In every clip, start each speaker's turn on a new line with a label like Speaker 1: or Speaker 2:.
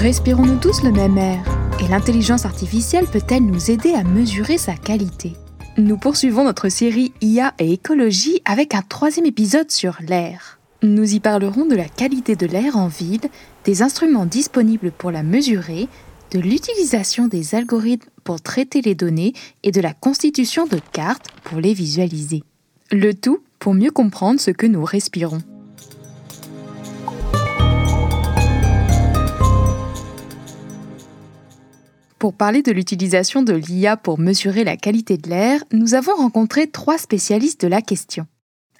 Speaker 1: Respirons-nous tous le même air Et l'intelligence artificielle peut-elle nous aider à mesurer sa qualité? Nous poursuivons notre série IA et écologie avec un troisième épisode sur l'air. Nous y parlerons de la qualité de l'air en ville, des instruments disponibles pour la mesurer, de l'utilisation des algorithmes pour traiter les données et de la constitution de cartes pour les visualiser. Le tout pour mieux comprendre ce que nous respirons. Pour parler de l'utilisation de l'IA pour mesurer la qualité de l'air, nous avons rencontré trois spécialistes de la question.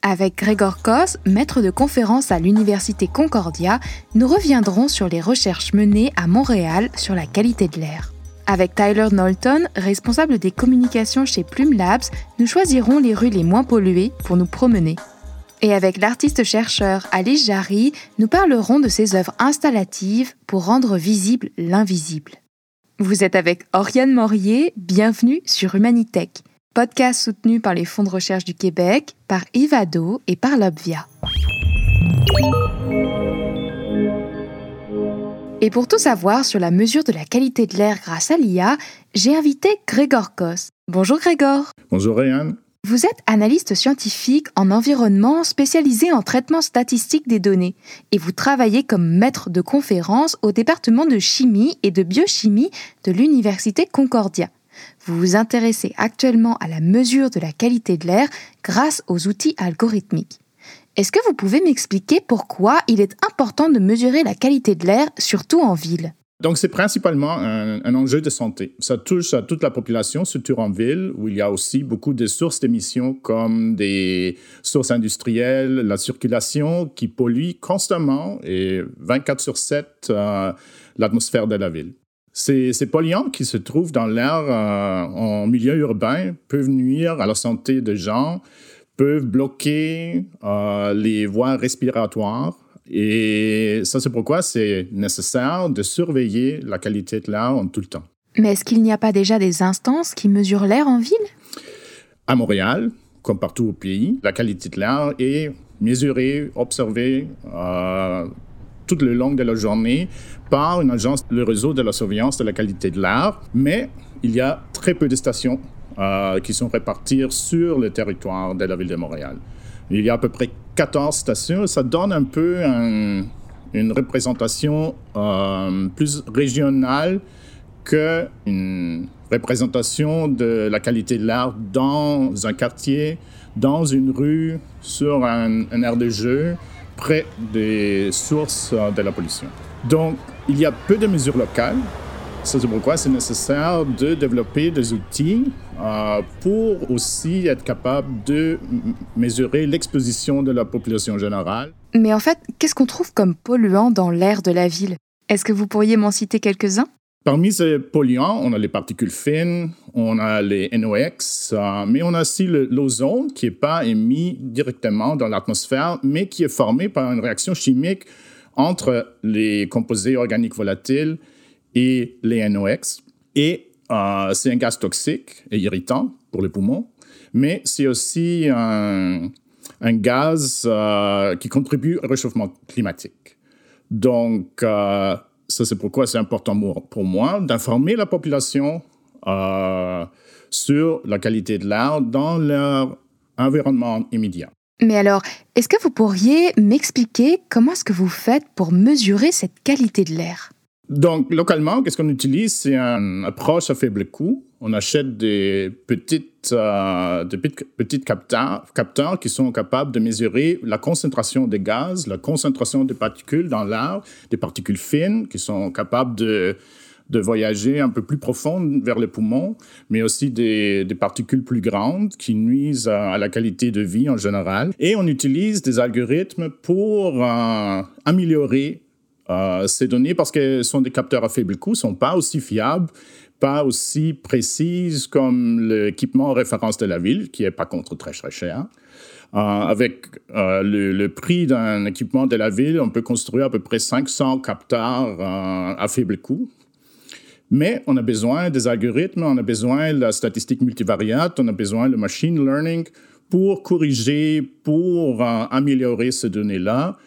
Speaker 1: Avec Gregor Kos, maître de conférence à l'Université Concordia, nous reviendrons sur les recherches menées à Montréal sur la qualité de l'air. Avec Tyler Knowlton, responsable des communications chez Plume Labs, nous choisirons les rues les moins polluées pour nous promener. Et avec l'artiste-chercheur Alice Jarry, nous parlerons de ses œuvres installatives pour rendre visible l'invisible. Vous êtes avec Oriane Morier, bienvenue sur Humanitech, podcast soutenu par les fonds de recherche du Québec, par Ivado et par l'Obvia. Et pour tout savoir sur la mesure de la qualité de l'air grâce à l'IA, j'ai invité Grégor Kos. Bonjour Grégor.
Speaker 2: Bonjour Oriane.
Speaker 1: Vous êtes analyste scientifique en environnement spécialisé en traitement statistique des données et vous travaillez comme maître de conférence au département de chimie et de biochimie de l'Université Concordia. Vous vous intéressez actuellement à la mesure de la qualité de l'air grâce aux outils algorithmiques. Est-ce que vous pouvez m'expliquer pourquoi il est important de mesurer la qualité de l'air, surtout en ville?
Speaker 2: Donc, c'est principalement un, enjeu de santé. Ça touche à toute la population, surtout en ville, où il y a aussi beaucoup de sources d'émissions comme des sources industrielles, la circulation qui pollue constamment et 24 sur 7 euh, l'atmosphère de la ville. Ces, polluants qui se trouvent dans l'air euh, en milieu urbain peuvent nuire à la santé des gens, peuvent bloquer euh, les voies respiratoires, et ça, c'est pourquoi c'est nécessaire de surveiller la qualité de l'air en tout le temps.
Speaker 1: Mais est-ce qu'il n'y a pas déjà des instances qui mesurent l'air en ville?
Speaker 2: À Montréal, comme partout au pays, la qualité de l'air est mesurée, observée euh, tout le long de la journée par une agence, le réseau de la surveillance de la qualité de l'air. Mais il y a très peu de stations euh, qui sont réparties sur le territoire de la ville de Montréal. Il y a à peu près 14 stations. Ça donne un peu une représentation euh, plus régionale qu'une représentation de la qualité de l'air dans un quartier, dans une rue, sur un, un aire de jeu, près des sources de la pollution. Donc, il y a peu de mesures locales c'est pourquoi c'est nécessaire de développer des outils euh, pour aussi être capable de mesurer l'exposition de la population générale.
Speaker 1: Mais en fait, qu'est-ce qu'on trouve comme polluant dans l'air de la ville? Est-ce que vous pourriez m'en citer quelques-uns?
Speaker 2: Parmi ces polluants, on a les particules fines, on a les NOx, euh, mais on a aussi l'ozone qui n'est pas émis directement dans l'atmosphère, mais qui est formé par une réaction chimique entre les composés organiques volatiles et les NOx. Et euh, c'est un gaz toxique et irritant pour les poumons, mais c'est aussi un, gaz euh, qui contribue au réchauffement climatique. Donc, euh, ça c'est pourquoi c'est important pour moi d'informer la population sur la qualité de l'air dans leur environnement immédiat.
Speaker 1: Mais alors, est-ce que vous pourriez m'expliquer comment est-ce que vous faites pour mesurer cette qualité de l'air?
Speaker 2: Donc, localement, qu'est-ce qu'on utilise? C'est une approche à faible coût. On achète des petites, euh, des petites capteurs, qui sont capables de mesurer la concentration des gaz, la concentration des particules dans l'air, des particules fines qui sont capables de, de voyager un peu plus profond vers les poumons, mais aussi des, des particules plus grandes qui nuisent à, la qualité de vie en général. Et on utilise des algorithmes pour euh, améliorer euh, ces données, parce qu'elles sont des capteurs à faible coût, sont pas aussi fiables, pas aussi précises comme l'équipement référence de la ville, qui est par contre très très cher. Euh, avec euh, le, prix d'un équipement de la ville, on peut construire à peu près 500 capteurs à faible coût. Mais on a besoin des algorithmes, on a besoin de la statistique multivariate, on a besoin de machine learning pour corriger, pour améliorer ces données-là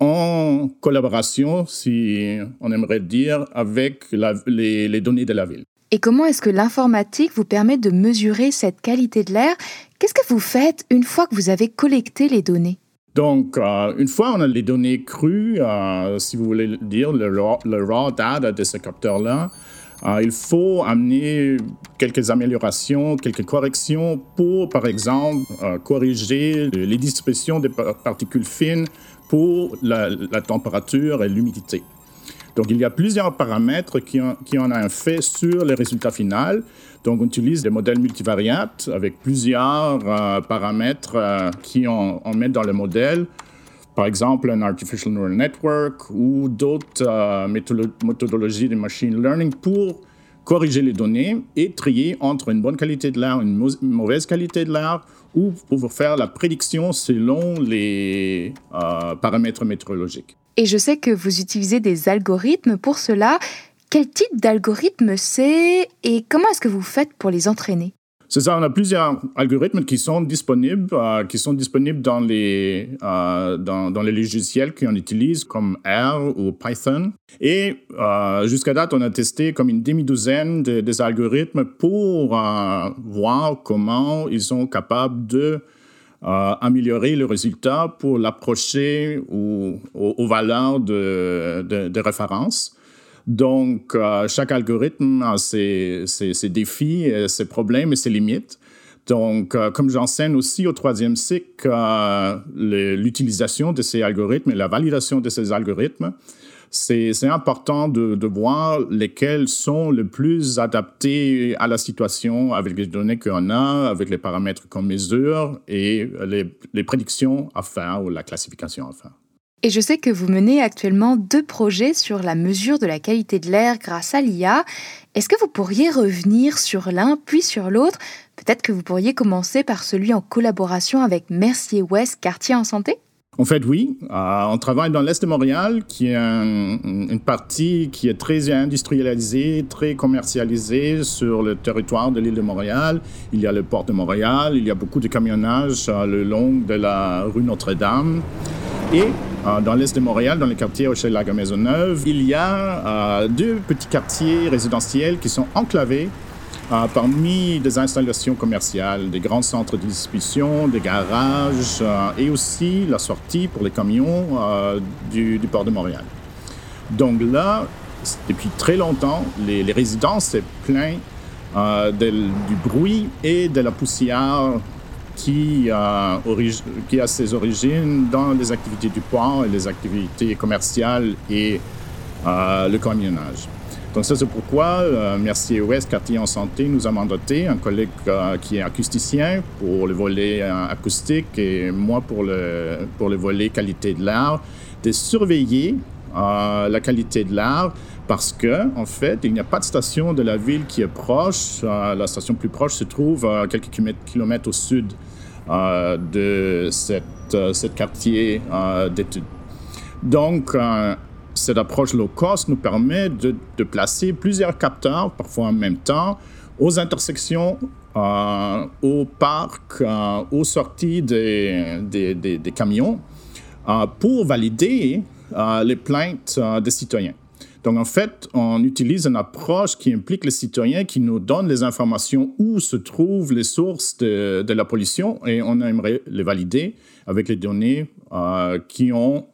Speaker 2: en collaboration, si on aimerait dire, avec les, les données de la ville.
Speaker 1: Et comment est-ce que l'informatique vous permet de mesurer cette qualité de l'air? Qu'est-ce que vous faites une fois que vous avez collecté les données?
Speaker 2: Donc, euh, une fois on a les données crues, euh, si vous voulez dire, le raw, data de ce capteur-là, euh, il faut amener quelques améliorations, quelques corrections pour, par exemple, corriger les distributions des particules fines pour la, température et l'humidité. Donc, il y a plusieurs paramètres qui ont, qui ont un effet sur le résultat final. Donc, on utilise des modèles multivariates avec plusieurs euh, paramètres euh, qui on, met dans le modèle. Par exemple, un Artificial Neural Network ou d'autres euh, méthodologies de machine learning pour corriger les données et trier entre une bonne qualité de l'air une mauvaise qualité de l'air ou pour faire la prédiction selon les paramètres météorologiques.
Speaker 1: Et je sais que vous utilisez des algorithmes pour cela. Quel type d'algorithme c'est et comment est-ce que vous faites pour les entraîner?
Speaker 2: C'est ça, on a plusieurs algorithmes qui sont disponibles, euh, qui sont disponibles dans les, euh, dans, dans, les logiciels qu'on utilise comme R ou Python. Et euh, jusqu'à date, on a testé comme une demi-douzaine de, des algorithmes pour voir comment ils sont capables de améliorer le résultat pour l'approcher aux, valeurs de, référence. Donc, euh, chaque algorithme a ses, défis, ses problèmes et ses limites. Donc, euh, comme j'enseigne aussi au troisième cycle, euh, l'utilisation de ces algorithmes et la validation de ces algorithmes, c'est important de, voir lesquels sont le plus adaptés à la situation avec les données qu'on a, avec les paramètres qu'on mesure et les, les prédictions à faire ou la classification à faire.
Speaker 1: Et je sais que vous menez actuellement deux projets sur la mesure de la qualité de l'air grâce à l'IA. Est-ce que vous pourriez revenir sur l'un puis sur l'autre? Peut-être que vous pourriez commencer par celui en collaboration avec Mercier West Quartier en Santé?
Speaker 2: En fait, oui. Euh, on travaille dans l'Est de Montréal, qui est une partie qui est très industrialisée, très commercialisée sur le territoire de l'île de Montréal. Il y a le port de Montréal, il y a beaucoup de camionnage euh, le long de la rue Notre-Dame. Et euh, dans l'Est de Montréal, dans le quartier Hochelaga-Maisonneuve, il y a deux petits quartiers résidentiels qui sont enclavés euh, parmi des installations commerciales, des grands centres de distribution, des garages euh, et aussi la sortie pour les camions euh, du, port de Montréal. Donc là, depuis très longtemps, les, résidents se plaignent du bruit et de la poussière qui, a ses origines dans les activités du port et les activités commerciales et le camionnage. Donc ça, c'est pourquoi euh, Mercier Ouest, quartier en santé, nous a mandaté un collègue euh, qui est acousticien pour le volet euh, acoustique et moi pour le, pour le volet qualité de l'air, de surveiller la qualité de l'air parce que, en fait, il n'y a pas de station de la ville qui est proche. la station plus proche se trouve à quelques kilomètres au sud de cette, cette quartier d'études. Donc, cette approche low cost nous permet de, placer plusieurs capteurs, parfois en même temps, aux intersections, euh, au parc, euh, aux sorties des, camions, euh, pour valider les plaintes des citoyens. Donc, en fait, on utilise une approche qui implique les citoyens, qui nous donne les informations où se trouvent les sources de la pollution et on aimerait les valider avec les données qui ont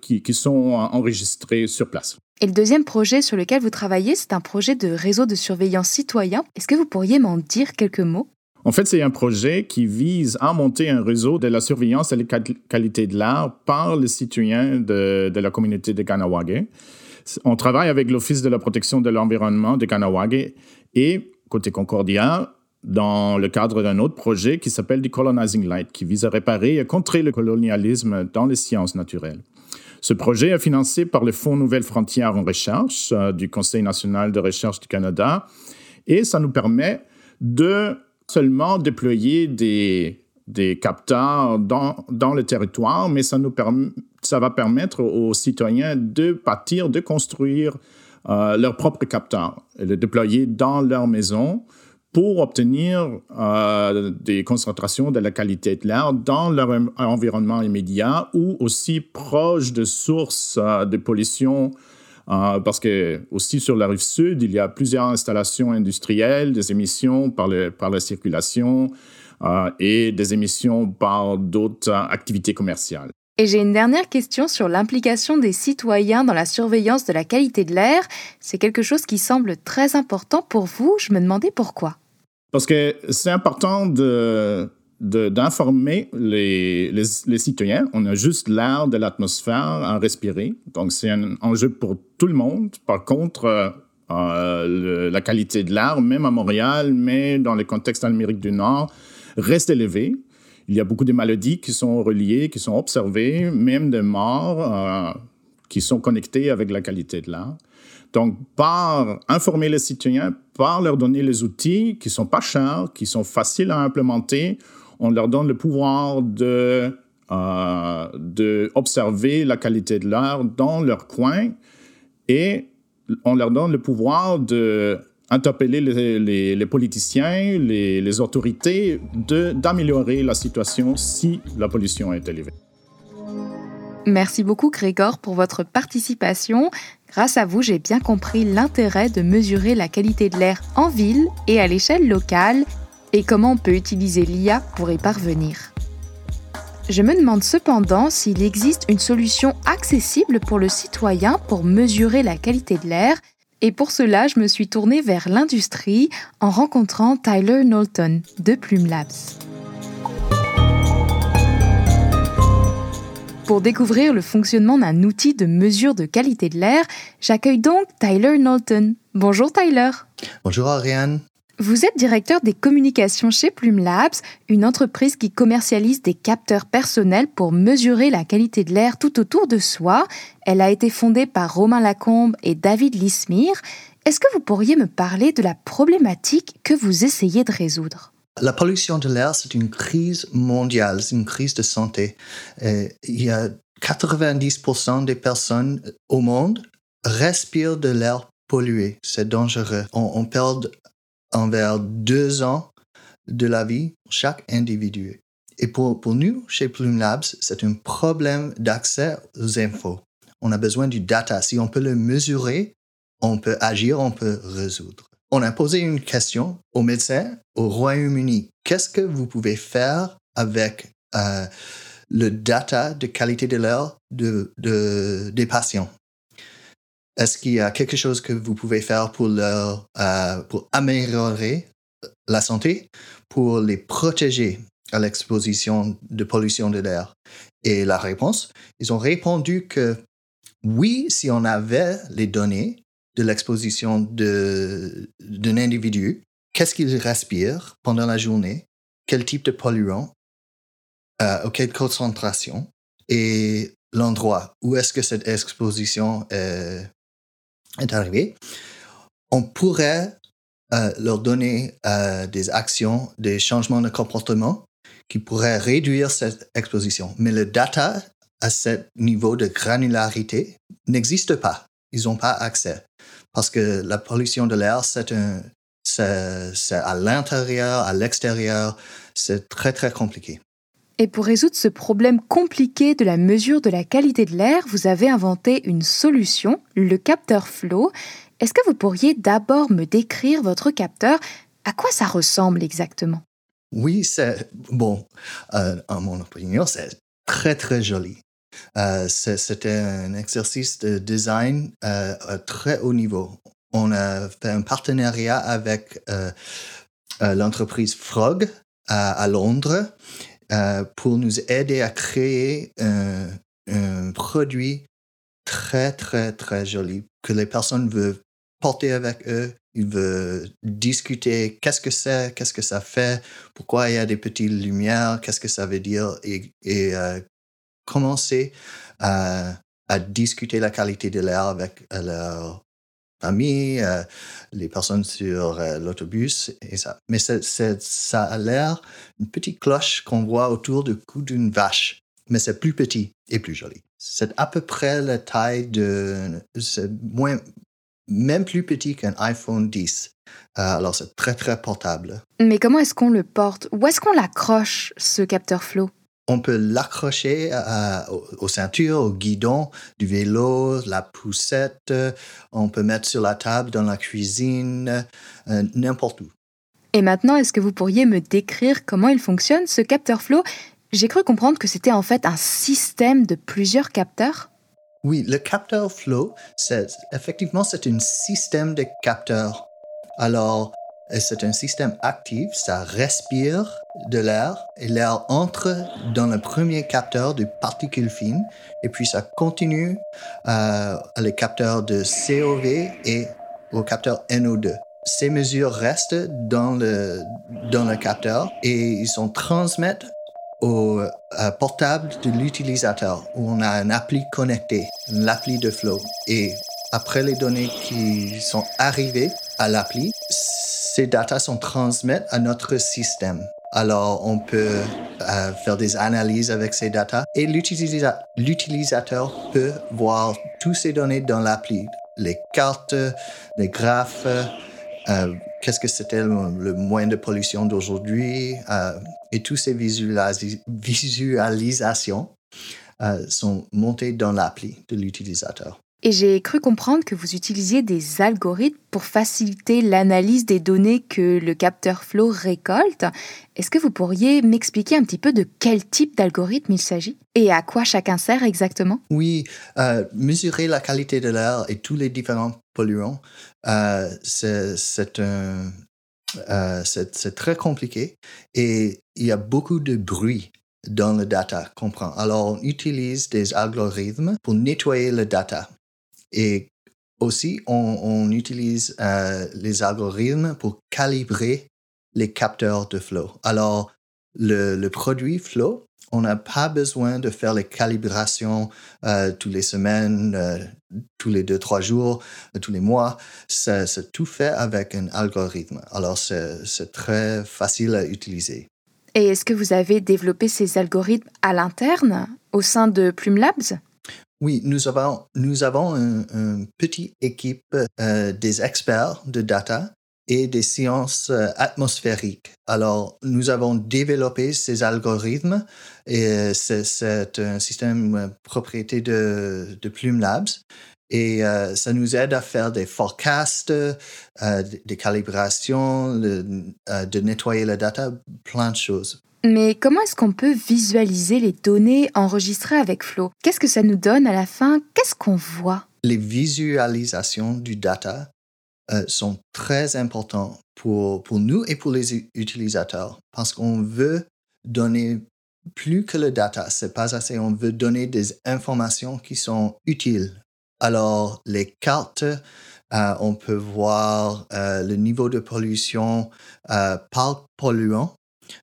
Speaker 2: qui, sont enregistrés sur place.
Speaker 1: Et le deuxième projet sur lequel vous travaillez, c'est un projet de réseau de surveillance citoyen. Est-ce que vous pourriez m'en dire quelques mots?
Speaker 2: En fait, c'est un projet qui vise à monter un réseau de la surveillance et la qualité de l'air par les citoyens de, de la communauté de Kanawagé. On travaille avec l'Office de la protection de l'environnement de Kanawagé et, côté Concordia, dans le cadre d'un autre projet qui s'appelle Decolonizing Light, qui vise à réparer et contrer le colonialisme dans les sciences naturelles. Ce projet est financé par le Fonds Nouvelles Frontières en Recherche euh, du Conseil national de recherche du Canada. Et ça nous permet de seulement déployer des, des capteurs dans, le territoire, mais ça, va permettre aux citoyens de bâtir, de construire euh, leurs propres capteurs et de déployer dans leur maison pour obtenir euh, des concentrations de la qualité de l'air dans leur environnement immédiat ou aussi proche de sources euh, de pollution. Euh, parce que aussi sur la rive sud, il y a plusieurs installations industrielles, des émissions par, par la circulation et des émissions par d'autres activités commerciales.
Speaker 1: Et j'ai une dernière question sur l'implication des citoyens dans la surveillance de la qualité de l'air. C'est quelque chose qui semble très important pour vous. Je me demandais pourquoi.
Speaker 2: Parce que c'est important de, d'informer les, les, citoyens. On a juste l'air de l'atmosphère à respirer. Donc, c'est un enjeu pour tout le monde. Par contre, euh, la qualité de l'air, même à Montréal, mais dans le contexte d'Amérique du Nord, reste élevée. Il y a beaucoup de maladies qui sont reliées, qui sont observées, même des morts euh, qui sont connectées avec la qualité de l'air. Donc, par informer les citoyens, par leur donner les outils qui sont pas chers, qui sont faciles à implémenter, on leur donne le pouvoir de, euh, observer la qualité de l'air dans leur coin et on leur donne le pouvoir de interpeller les, les, politiciens, les, les autorités, d'améliorer la situation si la pollution est élevée.
Speaker 1: Merci beaucoup Grégor pour votre participation. Grâce à vous, j'ai bien compris l'intérêt de mesurer la qualité de l'air en ville et à l'échelle locale et comment on peut utiliser l'IA pour y parvenir. Je me demande cependant s'il existe une solution accessible pour le citoyen pour mesurer la qualité de l'air et pour cela, je me suis tournée vers l'industrie en rencontrant Tyler Knowlton de Plume Labs. Pour découvrir le fonctionnement d'un outil de mesure de qualité de l'air, j'accueille donc Tyler Knowlton. Bonjour Tyler.
Speaker 3: Bonjour Ariane.
Speaker 1: Vous êtes directeur des communications chez Plume Labs, une entreprise qui commercialise des capteurs personnels pour mesurer la qualité de l'air tout autour de soi. Elle a été fondée par Romain Lacombe et David Lismire. Est-ce que vous pourriez me parler de la problématique que vous essayez de résoudre?
Speaker 3: La pollution de l'air, c'est une crise mondiale, c'est une crise de santé. il y a 90% des personnes au monde respirent de l'air pollué. C'est dangereux. On, on, perd envers deux ans de la vie chaque individu. Et pour, pour nous, chez Plume Labs, c'est un problème d'accès aux infos. On a besoin du data. Si on peut le mesurer, on peut agir, on peut résoudre. On a posé une question aux médecins au Royaume-Uni. Qu'est-ce que vous pouvez faire avec euh, le data de qualité de l'air de, de, des patients? Est-ce qu'il y a quelque chose que vous pouvez faire pour, euh, pour améliorer la santé, pour les protéger à l'exposition de pollution de l'air? Et la réponse, ils ont répondu que oui, si on avait les données de l'exposition d'un individu, qu'est-ce qu'il respire pendant la journée, quel type de polluant, euh, quelle concentration? Et l'endroit où est-ce que cette exposition est, est arrivé, on pourrait euh, leur donner euh, des actions, des changements de comportement qui pourraient réduire cette exposition. Mais le data à ce niveau de granularité n'existe pas. Ils n'ont pas accès. Parce que la pollution de l'air, c'est à l'intérieur, à l'extérieur. C'est très, très compliqué.
Speaker 1: Et pour résoudre ce problème compliqué de la mesure de la qualité de l'air, vous avez inventé une solution, le capteur Flow. Est-ce que vous pourriez d'abord me décrire votre capteur? À quoi ça ressemble exactement?
Speaker 3: Oui, c'est bon. Euh, en mon opinion, c'est très très joli. Euh, C'était un exercice de design euh, à très haut niveau. On a fait un partenariat avec euh, l'entreprise Frog à Londres pour nous aider à créer un, produit très, très, très joli que les personnes veulent porter avec eux. Ils veulent discuter qu'est-ce que c'est, qu'est-ce que ça fait, pourquoi il y a des petites lumières, qu'est-ce que ça veut dire et, euh, commencer à, discuter la qualité de l'air avec leur famille, euh, les personnes sur euh, l'autobus et ça. Mais ça a l'air une petite cloche qu'on voit autour du cou d'une vache, mais c'est plus petit et plus joli. C'est à peu près la taille de, c'est moins, même plus petit qu'un iPhone 10. Euh, alors, c'est très, très portable.
Speaker 1: Mais comment est-ce qu'on le porte? Où est-ce qu'on l'accroche, ce capteur flow?
Speaker 3: On peut l'accrocher aux, ceintures, au guidon du vélo, la poussette. On peut mettre sur la table dans la cuisine, euh, n'importe où.
Speaker 1: Et maintenant, est-ce que vous pourriez me décrire comment il fonctionne, ce capteur flow? J'ai cru comprendre que c'était en fait un système de plusieurs capteurs.
Speaker 3: Oui, le capteur flow, effectivement, c'est un système de capteurs. Alors, c'est un système actif, ça respire de l'air et l'air entre dans le premier capteur de particules fines et puis ça continue euh, à les capteurs de COV et au capteur NO2. Ces mesures restent dans le, dans le capteur et ils sont transmettent au euh, portable de l'utilisateur où on a un appli connecté, l'appli de flow. Et après les données qui sont arrivées à l'appli, ces datas sont transmises à notre système. Alors, on peut euh, faire des analyses avec ces datas et l'utilisateur peut voir toutes ces données dans l'appli. Les cartes, les graphes, euh, qu'est-ce que c'était le, moins de pollution d'aujourd'hui euh, et toutes ces visualisations sont montées dans l'appli de l'utilisateur.
Speaker 1: Et j'ai cru comprendre que vous utilisiez des algorithmes pour faciliter l'analyse des données que le capteur Flow récolte. Est-ce que vous pourriez m'expliquer un petit peu de quel type d'algorithme il s'agit et à quoi chacun sert exactement?
Speaker 3: Oui, euh, mesurer la qualité de l'air et tous les différents polluants, euh, c'est euh, très compliqué et il y a beaucoup de bruit dans le data qu'on. Alors, on utilise des algorithmes pour nettoyer le data. Et aussi, on, utilise euh, les algorithmes pour calibrer les capteurs de flow. Alors, le, produit flow, on n'a pas besoin de faire les calibrations euh, tous les semaines, euh, tous les deux, trois jours, tous les mois. C'est tout fait avec un algorithme. Alors, c'est très facile à utiliser.
Speaker 1: Et est-ce que vous avez développé ces algorithmes à l'interne, au sein de Plume Labs
Speaker 3: oui, nous avons, nous avons une, petite équipe euh, des experts de data et des sciences euh, atmosphériques. Alors, nous avons développé ces algorithmes et c'est un système propriété de, de Plume Labs. Et euh, ça nous aide à faire des forecasts, des calibrations, de nettoyer la data, plein de choses.
Speaker 1: Mais comment est-ce qu'on peut visualiser les données enregistrées avec Flow Qu'est-ce que ça nous donne à la fin? Qu'est-ce qu'on voit?
Speaker 3: Les visualisations du data euh, sont très importantes pour, pour nous et pour les utilisateurs parce qu'on veut donner plus que le data, c'est pas assez, on veut donner des informations qui sont utiles. Alors, les cartes, euh, on peut voir euh, le niveau de pollution par polluant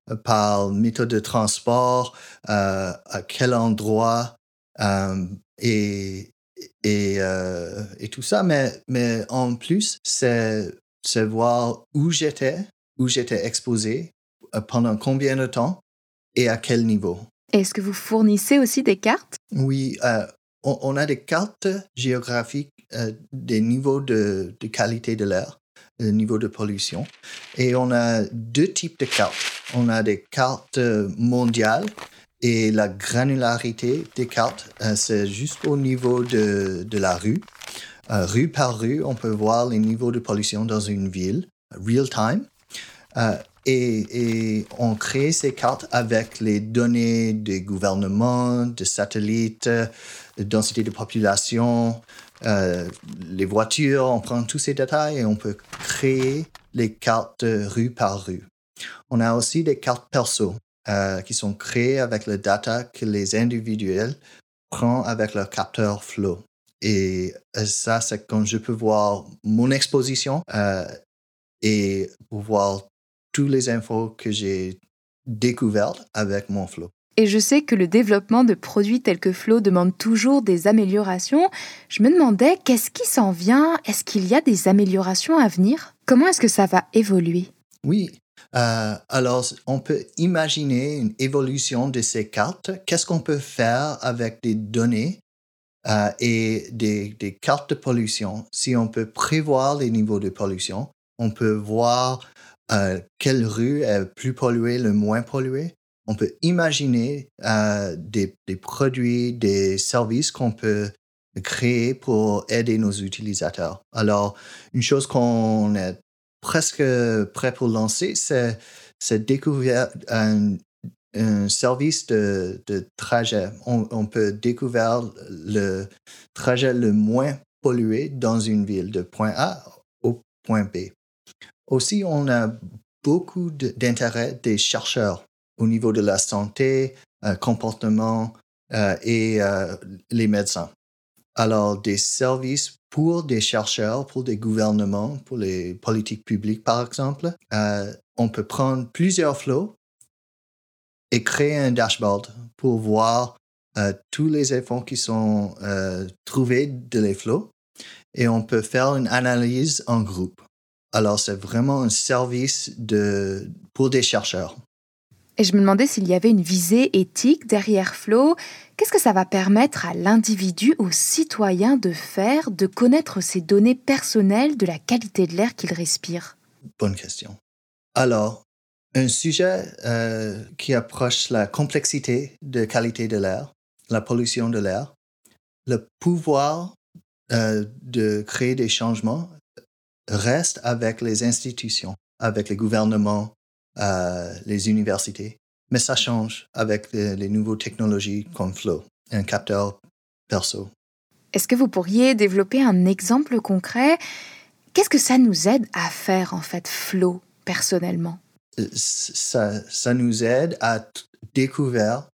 Speaker 3: euh, par méthode de transport, euh, à quel endroit euh, et, et, et, tout ça. Mais, mais en plus, c'est voir où j'étais, où j'étais exposé, pendant combien de temps et à quel niveau.
Speaker 1: Est-ce que vous fournissez aussi des cartes?
Speaker 3: Oui, on, a des cartes géographiques des niveaux de, qualité de l'air le niveau de pollution. Et on a deux types de cartes. On a des cartes euh, mondiales et la granularité des cartes, euh, c'est juste au niveau de, de la rue. Euh, rue par rue, on peut voir les niveaux de pollution dans une ville, real time. Et, on crée ces cartes avec les données des gouvernements, des satellites, de densité de population, euh, les voitures, on prend tous ces détails et on peut créer les cartes rue par rue. On a aussi des cartes perso euh, qui sont créées avec le data que les individuels prennent avec leur capteur flow. Et euh, ça, c'est quand je peux voir mon exposition et voir toutes les infos que j'ai découvertes avec mon flow.
Speaker 1: Et je sais que le développement de produits tels que Flow demande toujours des améliorations. Je me demandais, qu'est-ce qui s'en vient? Est-ce qu'il y a des améliorations à venir? Comment est-ce que ça va évoluer?
Speaker 3: Oui. Euh, alors, on peut imaginer une évolution de ces cartes. Qu'est-ce qu'on peut faire avec des données et des, des, cartes de pollution? Si on peut prévoir les niveaux de pollution, on peut voir quelle rue est plus polluée, le moins polluée? On peut imaginer des, des, produits, des services qu'on peut créer pour aider nos utilisateurs. Alors, une chose qu'on est presque prêt pour lancer, c'est, découvrir un, service de, trajet. On, peut découvrir le trajet le moins pollué dans une ville, de point A au point B. Aussi, on a beaucoup d'intérêt des chercheurs au niveau de la santé, euh, comportement euh, et euh, les médecins. Alors, des services pour des chercheurs, pour des gouvernements, pour les politiques publiques, par exemple, on peut prendre plusieurs flots et créer un dashboard pour voir tous les efforts qui sont trouvés de les flots et on peut faire une analyse en groupe. Alors, c'est vraiment un service de, pour des chercheurs.
Speaker 1: Et je me demandais s'il y avait une visée éthique derrière Flow. Qu'est-ce que ça va permettre à l'individu, au citoyen de faire, de connaître ses données personnelles de la qualité de l'air qu'il respire?
Speaker 3: Bonne question. Alors, un sujet euh, qui approche la complexité de qualité de l'air, la pollution de l'air, le pouvoir euh, de créer des changements reste avec les institutions, avec les gouvernements, euh, les universités. Mais ça change avec les, nouvelles technologies comme Flow, un capteur perso.
Speaker 1: Est-ce que vous pourriez développer un exemple concret? Qu'est-ce que ça nous aide à faire en fait, Flow, personnellement?
Speaker 3: Euh, ça, ça, nous aide à découvrir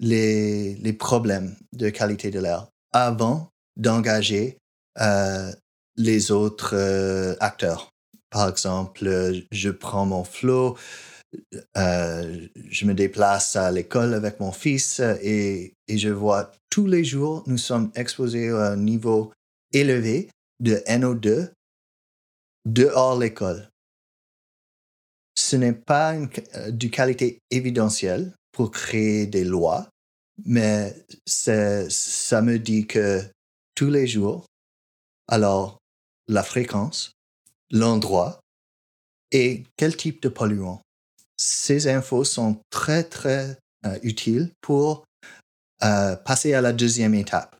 Speaker 3: les, les, problèmes de qualité de l'air avant d'engager euh, les autres acteurs. Par exemple, je prends mon flow, euh, je me déplace à l'école avec mon fils et, et, je vois tous les jours, nous sommes exposés à un niveau élevé de NO2 dehors l'école. Ce n'est pas euh, du qualité évidentielle pour créer des lois, mais ça me dit que tous les jours, alors la fréquence, l'endroit et quel type de polluant. Ces infos sont très, très euh, utiles pour euh, passer à la deuxième étape,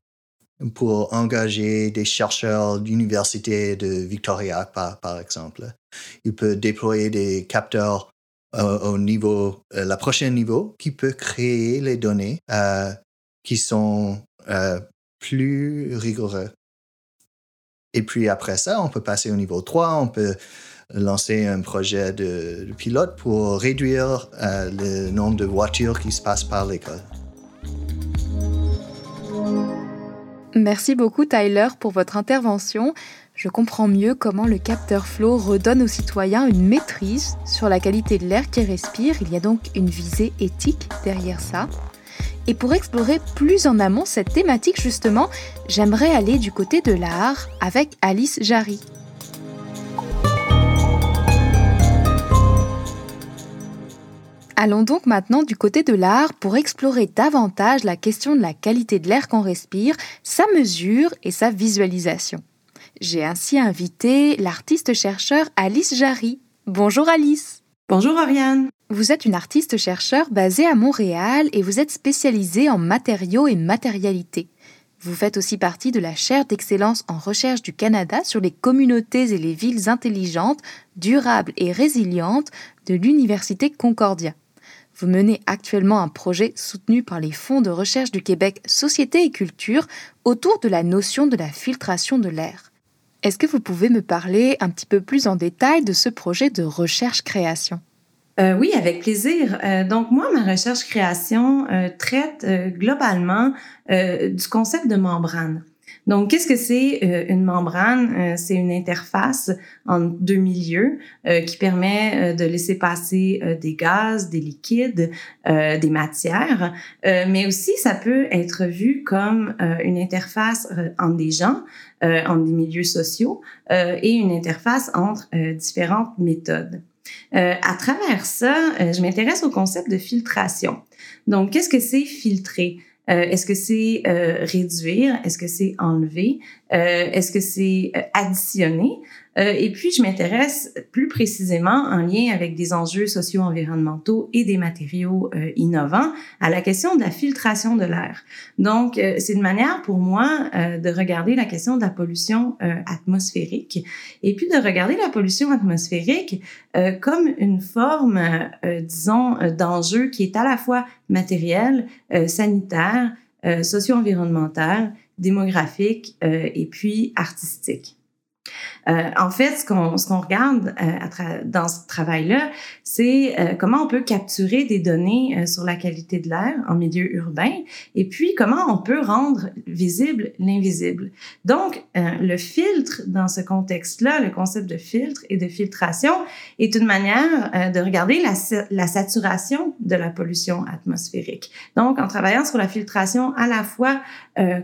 Speaker 3: pour engager des chercheurs d'université de Victoria, par, par, exemple. Il peut déployer des capteurs euh, au niveau, la prochaine niveau, qui peut créer les données qui sont plus rigoureux. Et puis après ça, on peut passer au niveau 3, on peut lancer un projet de, pilote pour réduire euh, le nombre de voitures qui se passent par l'école.
Speaker 1: Merci beaucoup Tyler pour votre intervention. Je comprends mieux comment le capteur Flow redonne aux citoyens une maîtrise sur la qualité de l'air qu'ils respirent. Il y a donc une visée éthique derrière ça. Et pour explorer plus en amont cette thématique justement, j'aimerais aller du côté de l'art avec Alice Jarry. Allons donc maintenant du côté de l'art pour explorer davantage la question de la qualité de l'air qu'on respire, sa mesure et sa visualisation. J'ai ainsi invité l'artiste-chercheur Alice Jarry. Bonjour Alice.
Speaker 4: Bonjour Ariane.
Speaker 1: Vous êtes une artiste-chercheur basée à Montréal et vous êtes spécialisée en matériaux et matérialité. Vous faites aussi partie de la chaire d'excellence en recherche du Canada sur les communautés et les villes intelligentes, durables et résilientes de l'Université Concordia. Vous menez actuellement un projet soutenu par les fonds de recherche du Québec Société et Culture autour de la notion de la filtration de l'air. Est-ce que vous pouvez me parler un petit peu plus en détail de ce projet de recherche-création?
Speaker 4: Euh, oui, avec plaisir. Euh, donc moi, ma recherche-création euh, traite globalement du concept de membrane. Donc, qu'est-ce que c'est une membrane? c'est une interface entre deux milieux qui permet de laisser passer des gaz, des liquides, des matières, mais aussi ça peut être vu comme une interface entre des gens, entre des milieux sociaux et une interface entre différentes méthodes. Euh, à travers ça, euh, je m'intéresse au concept de filtration. Donc, qu'est-ce que c'est filtrer? Est-ce que c'est réduire? Est-ce que c'est enlever? Est-ce que c'est additionner? Euh, et puis, je m'intéresse plus précisément en lien avec des enjeux socio-environnementaux et des matériaux euh, innovants à la question de la filtration de l'air. Donc, euh, c'est une manière pour moi de regarder la question de la pollution atmosphérique et puis de regarder la pollution atmosphérique comme une forme, disons, d'enjeu qui est à la fois matériel, sanitaire, socio-environnemental, démographique et puis artistique. Euh, en fait, ce qu'on regarde euh, dans ce travail-là, c'est euh, comment on peut capturer des données euh, sur la qualité de l'air en milieu urbain, et puis comment on peut rendre visible l'invisible. Donc, le filtre dans ce contexte-là, le concept de filtre et de filtration, est une manière de regarder la, la saturation de la pollution atmosphérique. Donc, en travaillant sur la filtration à la fois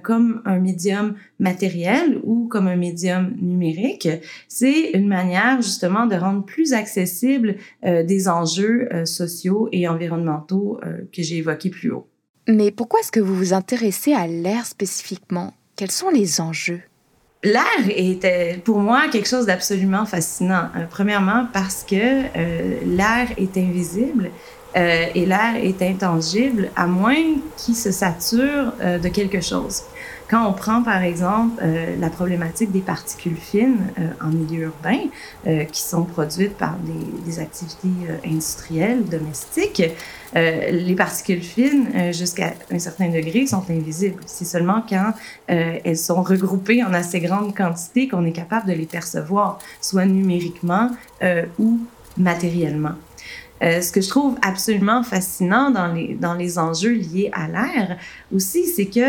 Speaker 4: comme un médium matériel ou comme un médium numérique, c'est une manière justement de rendre plus accessible euh, des enjeux euh, sociaux et environnementaux euh, que j'ai évoqués plus haut.
Speaker 1: Mais pourquoi est-ce que vous vous intéressez à l'air spécifiquement? Quels sont les enjeux?
Speaker 4: L'air était pour moi quelque chose d'absolument fascinant. premièrement parce que l'air est invisible et l'air est intangible à moins qu'il se sature de quelque chose. Quand on prend par exemple euh, la problématique des particules fines euh, en milieu urbain, euh, qui sont produites par des, des activités industrielles, domestiques, les particules fines, jusqu'à un certain degré, sont invisibles. C'est seulement quand elles sont regroupées en assez grande quantité qu'on est capable de les percevoir, soit numériquement ou matériellement. Euh, ce que je trouve absolument fascinant dans les, dans les enjeux liés à l'air aussi, c'est que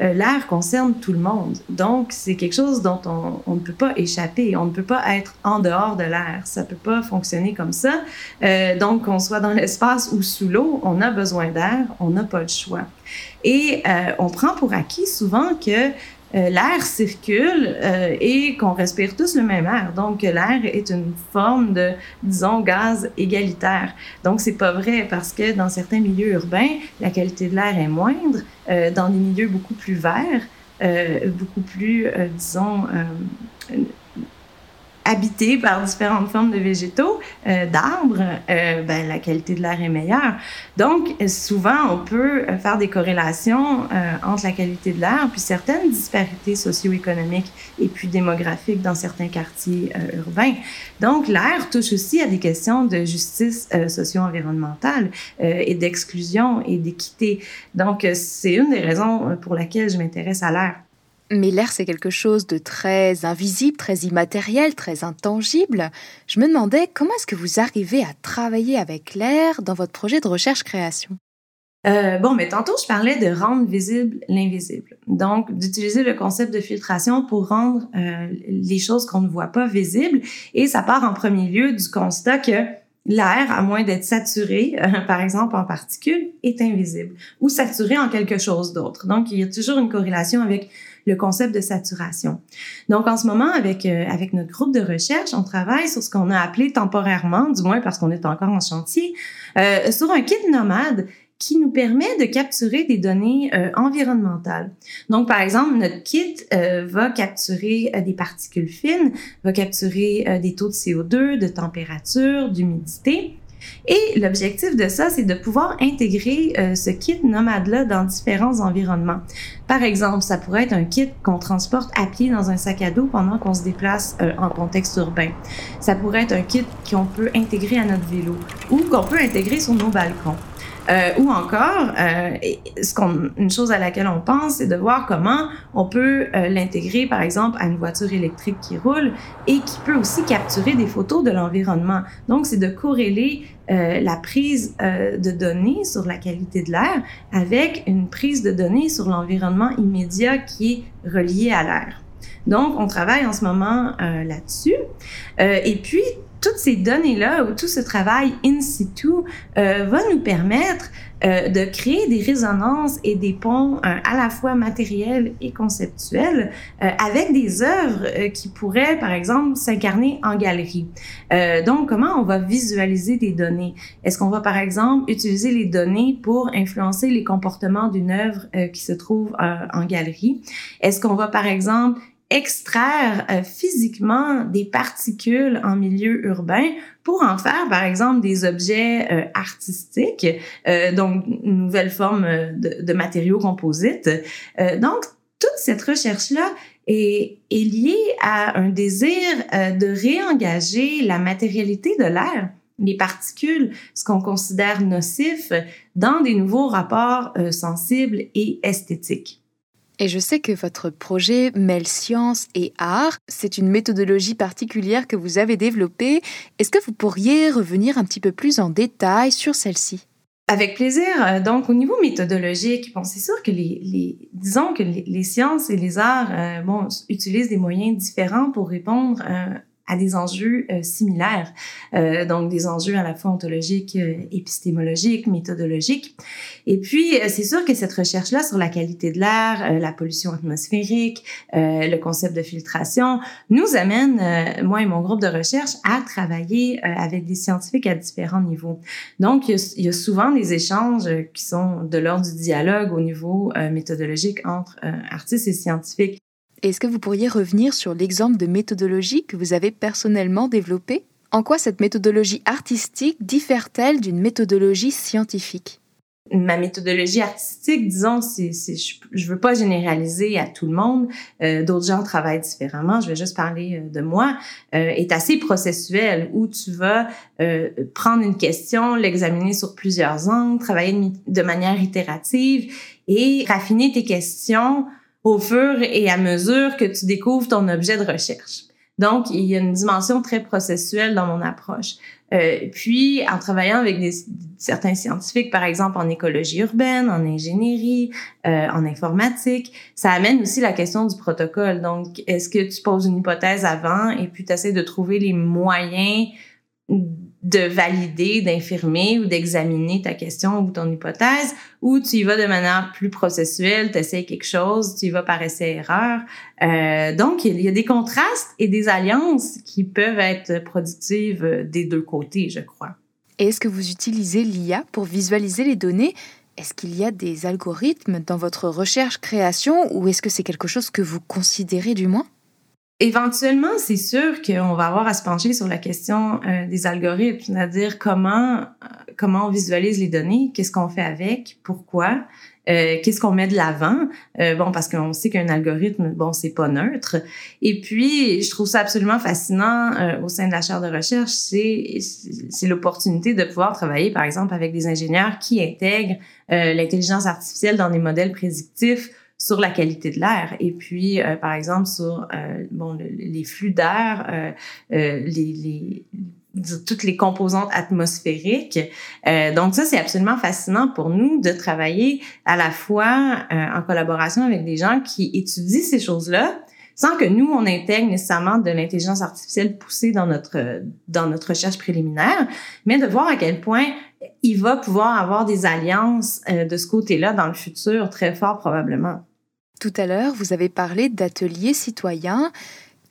Speaker 4: euh, l'air concerne tout le monde. Donc, c'est quelque chose dont on, on, ne peut pas échapper. On ne peut pas être en dehors de l'air. Ça peut pas fonctionner comme ça. Euh, donc, qu'on soit dans l'espace ou sous l'eau, on a besoin d'air, on n'a pas le choix. Et euh, on prend pour acquis souvent que euh, l'air circule euh, et qu'on respire tous le même air. Donc, l'air est une forme de, disons, gaz égalitaire. Donc, c'est pas vrai parce que dans certains milieux urbains, la qualité de l'air est moindre. Euh, dans des milieux beaucoup plus verts, beaucoup plus, disons, habité par différentes formes de végétaux, euh, d'arbres, euh, ben, la qualité de l'air est meilleure. Donc, souvent, on peut euh, faire des corrélations euh, entre la qualité de l'air puis certaines disparités socio-économiques et puis démographiques dans certains quartiers euh, urbains. Donc, l'air touche aussi à des questions de justice socio-environnementale et d'exclusion et d'équité. Donc, c'est une des raisons pour laquelle je m'intéresse à l'air.
Speaker 1: Mais l'air, c'est quelque chose de très invisible, très immatériel, très intangible. Je me demandais comment est-ce que vous arrivez à travailler avec l'air dans votre projet de recherche-création?
Speaker 4: Euh, bon, mais tantôt, je parlais de rendre visible l'invisible. Donc, d'utiliser le concept de filtration pour rendre euh, les choses qu'on ne voit pas visibles. Et ça part en premier lieu du constat que l'air, à moins d'être saturé, euh, par exemple en particules, est invisible ou saturé en quelque chose d'autre. Donc, il y a toujours une corrélation avec le concept de saturation. Donc, en ce moment, avec, euh, avec notre groupe de recherche, on travaille sur ce qu'on a appelé temporairement, du moins parce qu'on est encore en chantier, euh, sur un kit nomade qui nous permet de capturer des données euh, environnementales. Donc, par exemple, notre kit euh, va capturer euh, des particules fines, va capturer euh, des taux de CO2, de température, d'humidité. Et l'objectif de ça, c'est de pouvoir intégrer euh, ce kit nomade-là dans différents environnements. Par exemple, ça pourrait être un kit qu'on transporte à pied dans un sac à dos pendant qu'on se déplace euh, en contexte urbain. Ça pourrait être un kit qu'on peut intégrer à notre vélo ou qu'on peut intégrer sur nos balcons. Euh, ou encore, une chose à laquelle on pense, c'est de voir comment on peut l'intégrer, par exemple, à une voiture électrique qui roule et qui peut aussi capturer des photos de l'environnement. Donc, c'est de corréler euh, la prise euh, de données sur la qualité de l'air avec une prise de données sur l'environnement immédiat qui est relié à l'air. Donc, on travaille en ce moment euh, là-dessus. et puis, toutes ces données-là ou tout ce travail in situ va nous permettre euh, de créer des résonances et des ponts euh, à la fois matériels et conceptuels euh, avec des œuvres qui pourraient, par exemple, s'incarner en galerie. donc, comment on va visualiser des données? Est-ce qu'on va, par exemple, utiliser les données pour influencer les comportements d'une œuvre qui se trouve en galerie? Est-ce qu'on va, par exemple, extraire euh, physiquement des particules en milieu urbain pour en faire, par exemple, des objets euh, artistiques, euh, donc une nouvelle forme de, de matériaux composites. donc, toute cette recherche-là est, est, liée à un désir de réengager la matérialité de l'air les particules, ce qu'on considère nocif, dans des nouveaux rapports sensibles et esthétiques.
Speaker 1: Et je sais que votre projet mêle science et art. C'est une méthodologie particulière que vous avez développée. Est-ce que vous pourriez revenir un petit peu plus en détail sur celle-ci?
Speaker 4: Avec plaisir. Euh, donc, au niveau méthodologique, bon, c'est sûr que les, disons que les, sciences et les arts, euh, utilisent des moyens différents pour répondre euh, à des enjeux euh, similaires, euh, donc des enjeux à la fois ontologiques, euh, épistémologiques, méthodologiques. Et puis, c'est sûr que cette recherche-là sur la qualité de l'air, la pollution atmosphérique, le concept de filtration, nous amène, moi et mon groupe de recherche, à travailler avec des scientifiques à différents niveaux. Donc, il y, il y a souvent des échanges qui sont de l'ordre du dialogue au niveau méthodologique entre artistes et scientifiques.
Speaker 1: Est-ce que vous pourriez revenir sur l'exemple de méthodologie que vous avez personnellement développé En quoi cette méthodologie artistique diffère-t-elle d'une méthodologie scientifique?
Speaker 4: Ma méthodologie artistique, disons, je, ne veux pas généraliser à tout le monde. Euh, d'autres gens travaillent différemment. Je vais juste parler euh, de moi. Euh, est assez processuelle où tu vas prendre une question, l'examiner sur plusieurs angles, travailler de manière itérative et raffiner tes questions au fur et à mesure que tu découvres ton objet de recherche. Donc, il y a une dimension très processuelle dans mon approche. Euh, puis, en travaillant avec des, certains scientifiques, par exemple en écologie urbaine, en ingénierie, euh, en informatique, ça amène aussi la question du protocole. Donc, est-ce que tu poses une hypothèse avant et puis tu essaies de trouver les moyens de valider, d'infirmer ou d'examiner ta question ou ton hypothèse, ou tu y vas de manière plus processuelle, tu essaies quelque chose, tu y vas par essai-erreur. Euh, donc, il y a des contrastes et des alliances qui peuvent être productives des deux côtés, je crois.
Speaker 1: Est-ce que vous utilisez l'IA pour visualiser les données? Est-ce qu'il y a des algorithmes dans votre recherche-création ou est-ce que c'est quelque chose que vous considérez du moins?
Speaker 4: Éventuellement, c'est sûr qu'on va avoir à se pencher sur la question euh, des algorithmes, c'est-à-dire comment euh, comment on visualise les données, qu'est-ce qu'on fait avec, pourquoi, euh, qu'est-ce qu'on met de l'avant. bon, parce qu'on sait qu'un algorithme, bon, c'est pas neutre. Et puis, je trouve ça absolument fascinant au sein de la chaire de recherche, c'est c'est l'opportunité de pouvoir travailler, par exemple, avec des ingénieurs qui intègrent l'intelligence artificielle dans des modèles prédictifs sur la qualité de l'air et puis euh, par exemple sur euh, bon les flux d'air euh, les, les toutes les composantes atmosphériques. donc ça, c'est absolument fascinant pour nous de travailler à la fois en collaboration avec des gens qui étudient ces choses-là, sans que nous, on intègre nécessairement de l'intelligence artificielle poussée dans notre, dans notre recherche préliminaire, mais de voir à quel point il va pouvoir avoir des alliances de ce côté-là dans le futur, très fort probablement.
Speaker 1: Tout à l'heure, vous avez parlé d'ateliers citoyens.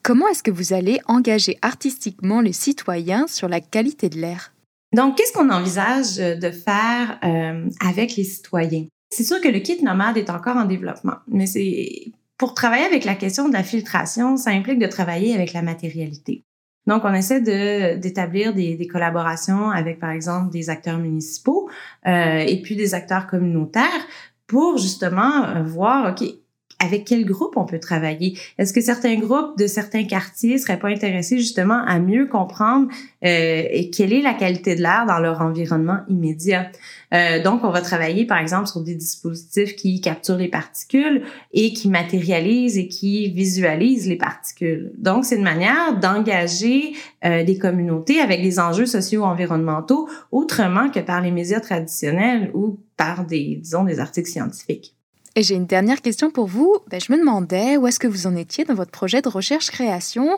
Speaker 1: Comment est-ce que vous allez engager artistiquement les citoyens sur la qualité de l'air?
Speaker 4: Donc, qu'est-ce qu'on envisage de faire euh, avec les citoyens? C'est sûr que le kit nomade est encore en développement, mais c'est pour travailler avec la question de la filtration, ça implique de travailler avec la matérialité. Donc, on essaie de d'établir des, des, collaborations avec, par exemple, des acteurs municipaux euh, et puis des acteurs communautaires pour justement euh, voir, OK, avec quel groupe on peut travailler? Est-ce que certains groupes de certains quartiers seraient pas intéressés justement à mieux comprendre euh, quelle est la qualité de l'air dans leur environnement immédiat? Euh, donc, on va travailler par exemple sur des dispositifs qui capturent les particules et qui matérialisent et qui visualisent les particules. Donc, c'est une manière d'engager euh, des communautés avec des enjeux socio-environnementaux autrement que par les médias traditionnels ou par des, disons, des articles scientifiques.
Speaker 1: Et j'ai une dernière question pour vous. Ben, je me demandais où est-ce que vous en étiez dans votre projet de recherche-création.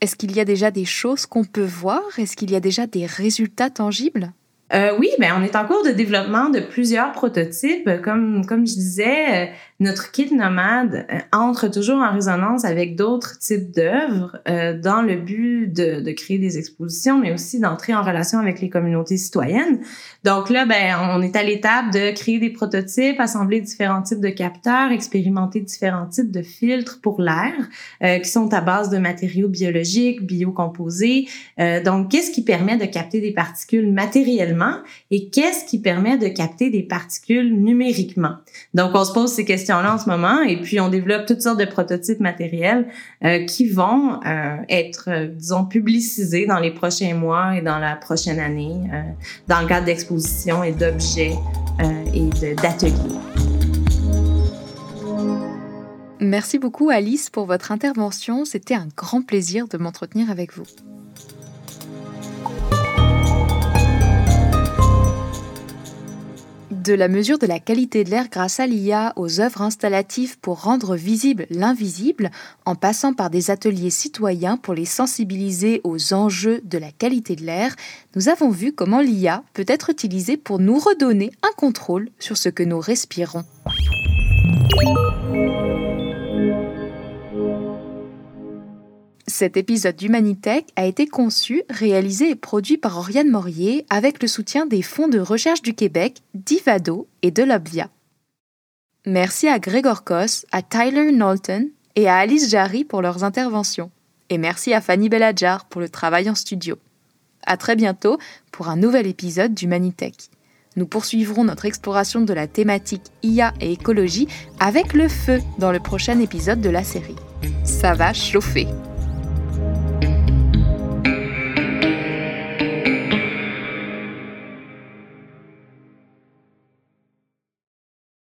Speaker 1: Est-ce qu'il y a déjà des choses qu'on peut voir? Est-ce qu'il y a déjà des résultats tangibles?
Speaker 4: Euh, oui, ben on est en cours de développement de plusieurs prototypes. Comme comme je disais, euh, notre kit nomade euh, entre toujours en résonance avec d'autres types d'œuvres euh, dans le but de, créer des expositions, mais aussi d'entrer en relation avec les communautés citoyennes. Donc là, ben, on est à l'étape de créer des prototypes, assembler différents types de capteurs, expérimenter différents types de filtres pour l'air euh, qui sont à base de matériaux biologiques, biocomposés. Euh, donc, qu'est-ce qui permet de capter des particules matériellement et qu'est-ce qui permet de capter des particules numériquement? Donc, on se pose ces questions en ce moment et puis on développe toutes sortes de prototypes matériels euh, qui vont euh, être, euh, disons, publicisés dans les prochains mois et dans la prochaine année dans le cadre d'expositions et d'objets et d'ateliers.
Speaker 1: Merci beaucoup Alice pour votre intervention. C'était un grand plaisir de m'entretenir avec vous. De la mesure de la qualité de l'air grâce à l'IA aux œuvres installatives pour rendre visible l'invisible, en passant par des ateliers citoyens pour les sensibiliser aux enjeux de la qualité de l'air, nous avons vu comment l'IA peut être utilisée pour nous redonner un contrôle sur ce que nous respirons. Cet épisode d'Humanitech a été conçu, réalisé et produit par Oriane Morier avec le soutien des fonds de recherche du Québec, d'Ivado et de l'Obvia. Merci à Gregor Koss, à Tyler Knowlton et à Alice Jarry pour leurs interventions. Et merci à Fanny Belladjar pour le travail en studio. À très bientôt pour un nouvel épisode d'Humanitech. Nous poursuivrons notre exploration de la thématique IA et écologie avec le feu dans le prochain épisode de la série. Ça va chauffer.